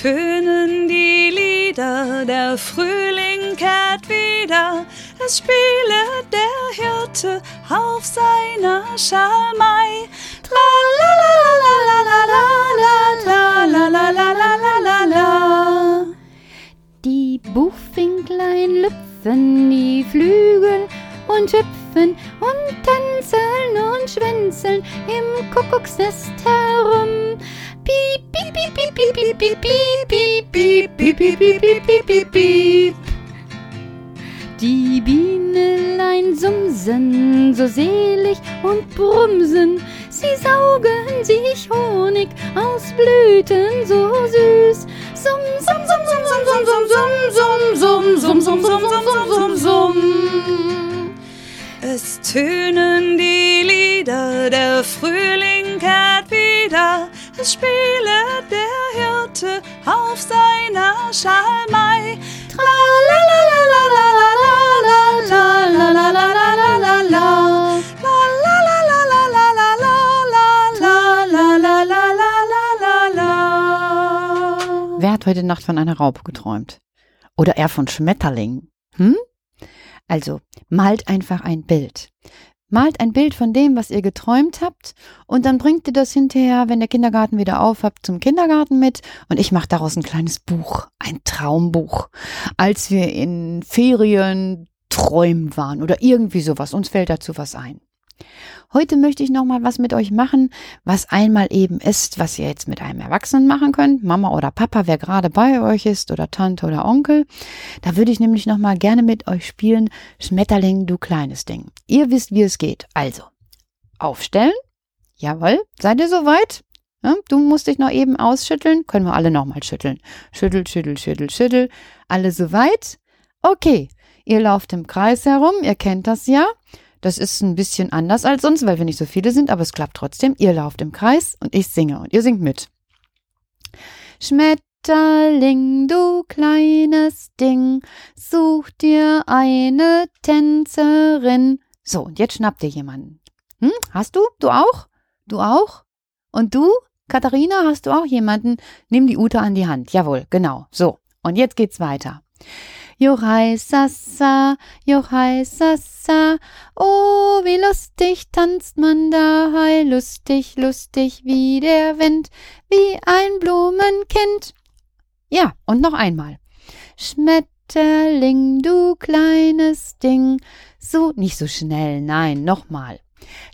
tönen die Lieder, der Frühling kehrt wieder, es spiele der Hirte auf seiner Schalmei. Die Buchfinklein lüpfen die Flügel und hüpfen und tänzeln und schwänzeln im Kuckucksnest her die Bienelein sumsen so selig und brumsen, sie saugen sich Honig aus Blüten so süß. Sum, sum, sum, sum, sum, sum, sum, sum, sum, sum, sum, sum, sum, sum, sum, sum. Es tönen die Lieder, der Frühling kehrt wieder, es spiele der Hirte auf seiner Schalmei. Wer hat heute Nacht von einer Raupe geträumt? Oder eher von Schmetterlingen? Hm? Also, malt einfach ein Bild. Malt ein Bild von dem, was ihr geträumt habt und dann bringt ihr das hinterher, wenn der Kindergarten wieder auf habt, zum Kindergarten mit und ich mache daraus ein kleines Buch, ein Traumbuch. Als wir in Ferien träumen waren oder irgendwie sowas, uns fällt dazu was ein. Heute möchte ich noch mal was mit euch machen, was einmal eben ist, was ihr jetzt mit einem Erwachsenen machen könnt, Mama oder Papa, wer gerade bei euch ist oder Tante oder Onkel. Da würde ich nämlich noch mal gerne mit euch spielen, Schmetterling, du kleines Ding. Ihr wisst, wie es geht. Also, aufstellen. Jawohl, seid ihr soweit? Ja, du musst dich noch eben ausschütteln. Können wir alle noch mal schütteln. Schüttel, schüttel, schüttel, schüttel. Alle soweit? Okay, ihr lauft im Kreis herum, ihr kennt das ja. Das ist ein bisschen anders als sonst, weil wir nicht so viele sind, aber es klappt trotzdem. Ihr lauft im Kreis und ich singe und ihr singt mit. Schmetterling, du kleines Ding, such dir eine Tänzerin. So, und jetzt schnappt dir jemanden. Hm? Hast du? Du auch? Du auch? Und du? Katharina, hast du auch jemanden? Nimm die Ute an die Hand. Jawohl, genau. So, und jetzt geht's weiter. Johai Sassa, Johai Sassa, oh, wie lustig tanzt man da, hei, lustig, lustig wie der Wind, wie ein Blumenkind. Ja, und noch einmal. Schmetterling, du kleines Ding, so, nicht so schnell, nein, nochmal.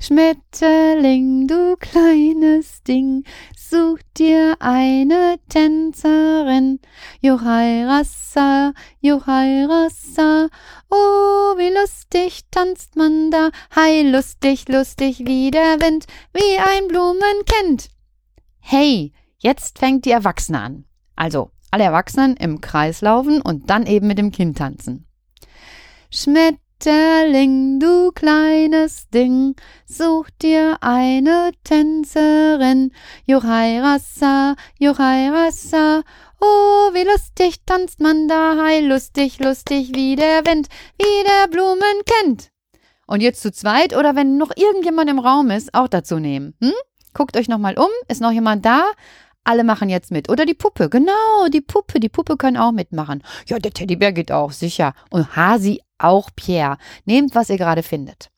Schmetterling, du kleines Ding, such dir eine Tänzerin. Johai Rassa, Johai Rassa, oh, wie lustig tanzt man da, hei, lustig, lustig wie der Wind, wie ein Blumenkind. Hey, jetzt fängt die Erwachsene an. Also, alle Erwachsenen im Kreis laufen und dann eben mit dem Kind tanzen. Schmetterling, Schmetterling, du kleines Ding, such dir eine Tänzerin. Johai Rassa, Johai Rassa, oh, wie lustig tanzt man da, hei, lustig, lustig wie der Wind, wie der Blumen kennt. Und jetzt zu zweit oder wenn noch irgendjemand im Raum ist, auch dazu nehmen. Hm? Guckt euch nochmal um, ist noch jemand da? Alle machen jetzt mit. Oder die Puppe, genau, die Puppe, die Puppe können auch mitmachen. Ja, der Teddybär geht auch, sicher. Und Hasi auch Pierre. Nehmt, was ihr gerade findet.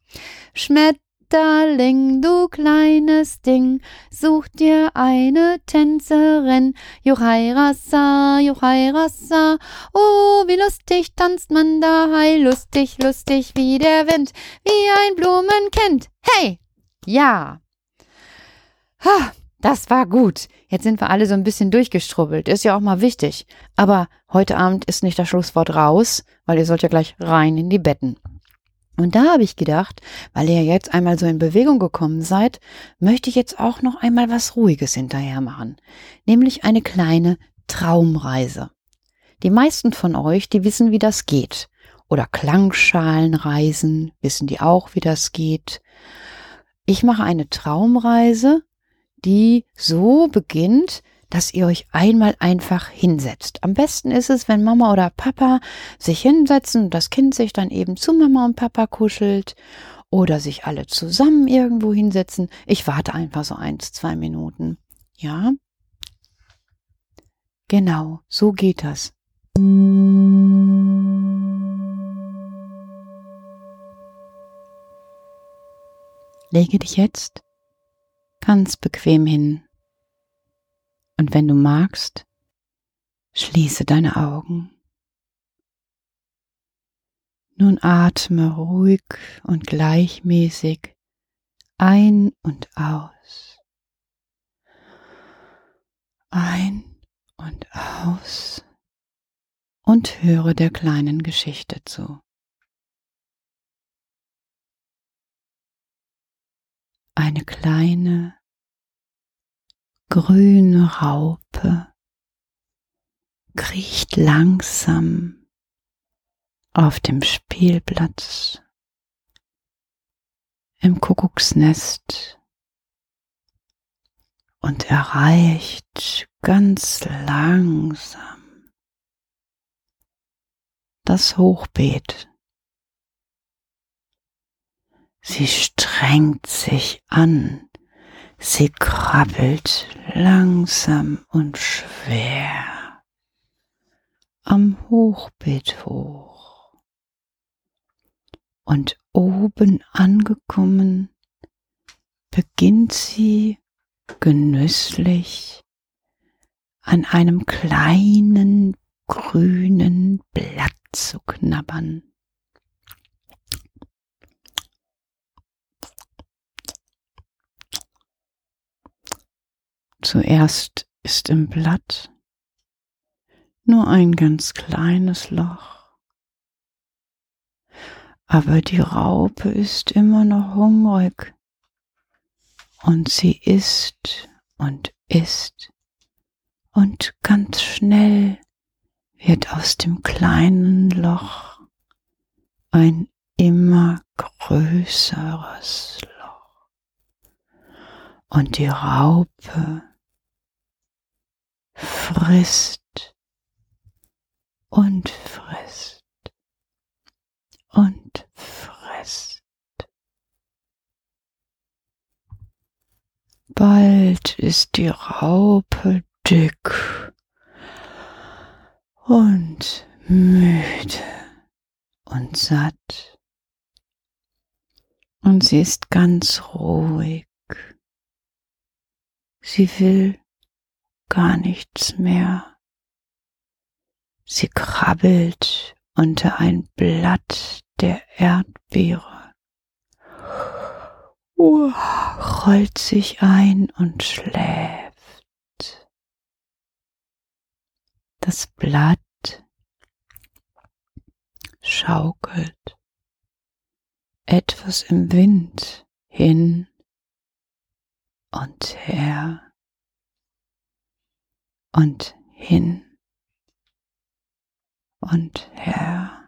Schmetterling, du kleines Ding, such dir eine Tänzerin. Juchai Rassa, oh, wie lustig tanzt man da, hei, lustig, lustig wie der Wind, wie ein Blumenkind. Hey! Ja! Ha, das war gut. Jetzt sind wir alle so ein bisschen durchgestrubbelt. Ist ja auch mal wichtig. Aber heute Abend ist nicht das Schlusswort raus, weil ihr sollt ja gleich rein in die Betten. Und da habe ich gedacht, weil ihr jetzt einmal so in Bewegung gekommen seid, möchte ich jetzt auch noch einmal was Ruhiges hinterher machen. Nämlich eine kleine Traumreise. Die meisten von euch, die wissen, wie das geht. Oder Klangschalenreisen, wissen die auch, wie das geht. Ich mache eine Traumreise die so beginnt, dass ihr euch einmal einfach hinsetzt. Am besten ist es, wenn Mama oder Papa sich hinsetzen und das Kind sich dann eben zu Mama und Papa kuschelt oder sich alle zusammen irgendwo hinsetzen. Ich warte einfach so eins, zwei Minuten. Ja. Genau, so geht das. Lege dich jetzt ganz bequem hin. Und wenn du magst, schließe deine Augen. Nun atme ruhig und gleichmäßig ein und aus. Ein und aus und höre der kleinen Geschichte zu. Eine kleine grüne Raupe kriecht langsam auf dem Spielplatz im Kuckucksnest und erreicht ganz langsam das Hochbeet. Sie strengt sich an, sie krabbelt langsam und schwer am Hochbeet hoch. Und oben angekommen, beginnt sie genüsslich an einem kleinen grünen Blatt zu knabbern. Zuerst ist im Blatt nur ein ganz kleines Loch, aber die Raupe ist immer noch hungrig. Und sie isst und isst. Und ganz schnell wird aus dem kleinen Loch ein immer größeres Loch. Und die Raupe frisst und frisst und frisst. Bald ist die Raupe dick und müde und satt. Und sie ist ganz ruhig. Sie will gar nichts mehr. Sie krabbelt unter ein Blatt der Erdbeere, rollt sich ein und schläft. Das Blatt schaukelt etwas im Wind hin und her und hin und her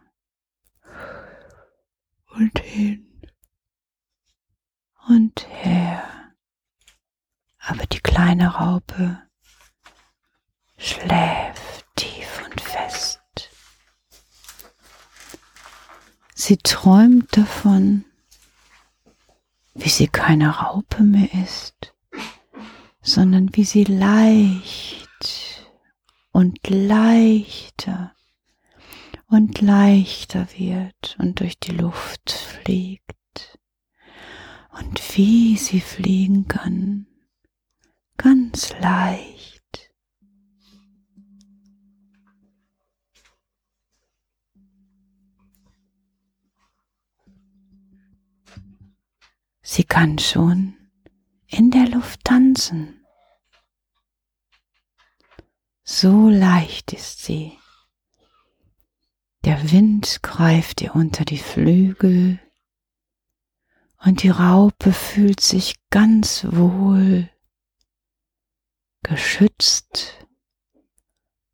und hin und her. Aber die kleine Raupe schläft tief und fest. Sie träumt davon, wie sie keine Raupe mehr ist, sondern wie sie leicht und leichter und leichter wird und durch die Luft fliegt und wie sie fliegen kann, ganz leicht. Sie kann schon in der Luft tanzen. So leicht ist sie. Der Wind greift ihr unter die Flügel und die Raupe fühlt sich ganz wohl, geschützt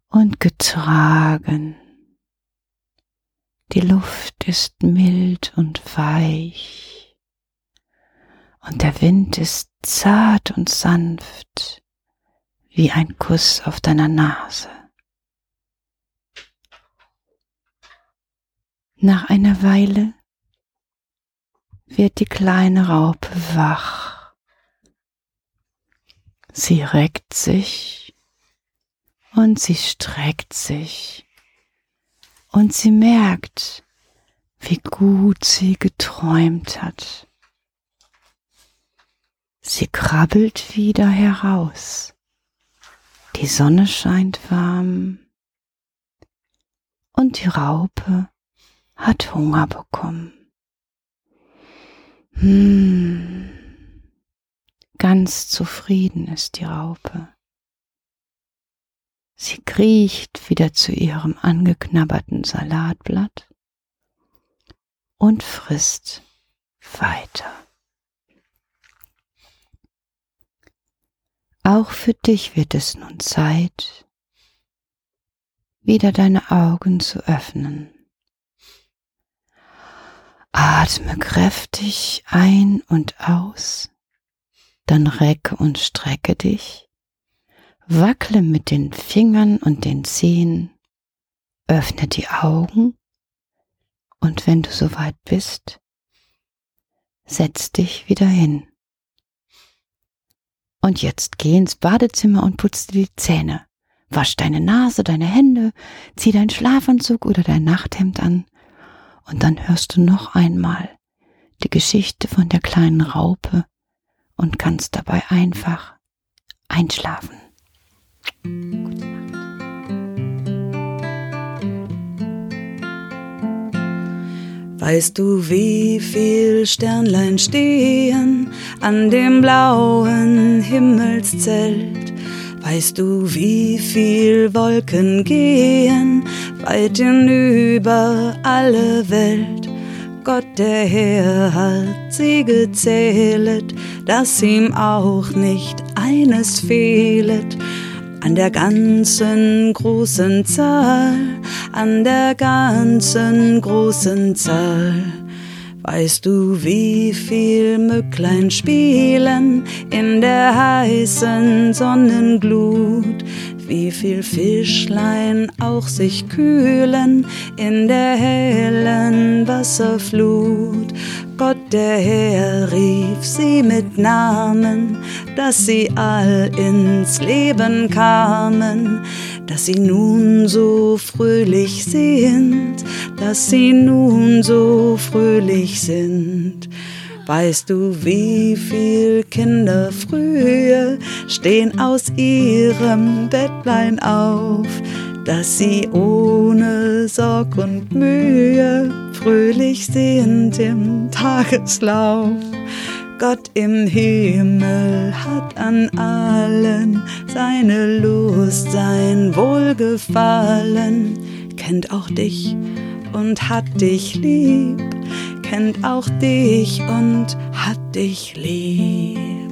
und getragen. Die Luft ist mild und weich und der Wind ist zart und sanft wie ein Kuss auf deiner Nase. Nach einer Weile wird die kleine Raupe wach. Sie reckt sich Und sie streckt sich. Und sie merkt, wie gut sie geträumt hat. Sie krabbelt wieder heraus. Die Sonne scheint warm und die Raupe hat Hunger bekommen. Hm. Ganz zufrieden ist die Raupe. Sie kriecht wieder zu ihrem angeknabberten Salatblatt und frisst weiter. Auch für dich wird es nun Zeit, wieder deine Augen zu öffnen. Atme kräftig ein und aus, dann recke und strecke dich, wackle mit den Fingern und den Zehen, öffne die Augen und wenn du soweit bist, setz dich wieder hin. Und jetzt geh ins Badezimmer und putz dir die Zähne. Wasch deine Nase, deine Hände, zieh deinen Schlafanzug oder dein Nachthemd an. Und dann hörst du noch einmal die Geschichte von der kleinen Raupe und kannst dabei einfach einschlafen. Gute Nacht. Weißt du, wie viel Sternlein stehen an dem blauen Himmelszelt? Weißt du, wie viel Wolken gehen weit hinüber alle Welt? Gott der Herr hat sie gezählet, dass ihm auch nicht eines fehlet an der ganzen großen Zahl, an der ganzen großen Zahl. Weißt du, wie viel Mücklein spielen in der heißen Sonnenglut? Wie viel Fischlein auch sich kühlen in der hellen Wasserflut? Gott der Herr rief mit Namen, dass sie all ins Leben kamen, dass sie nun so fröhlich sind, dass sie nun so fröhlich sind. Weißt du, wie viel Kinder früher stehen aus ihrem Bettlein auf, dass sie ohne Sorg und Mühe fröhlich sind im Tageslauf. Gott im Himmel hat an allen seine Lust, sein Wohlgefallen, kennt auch dich und hat dich lieb, kennt auch dich und hat dich lieb.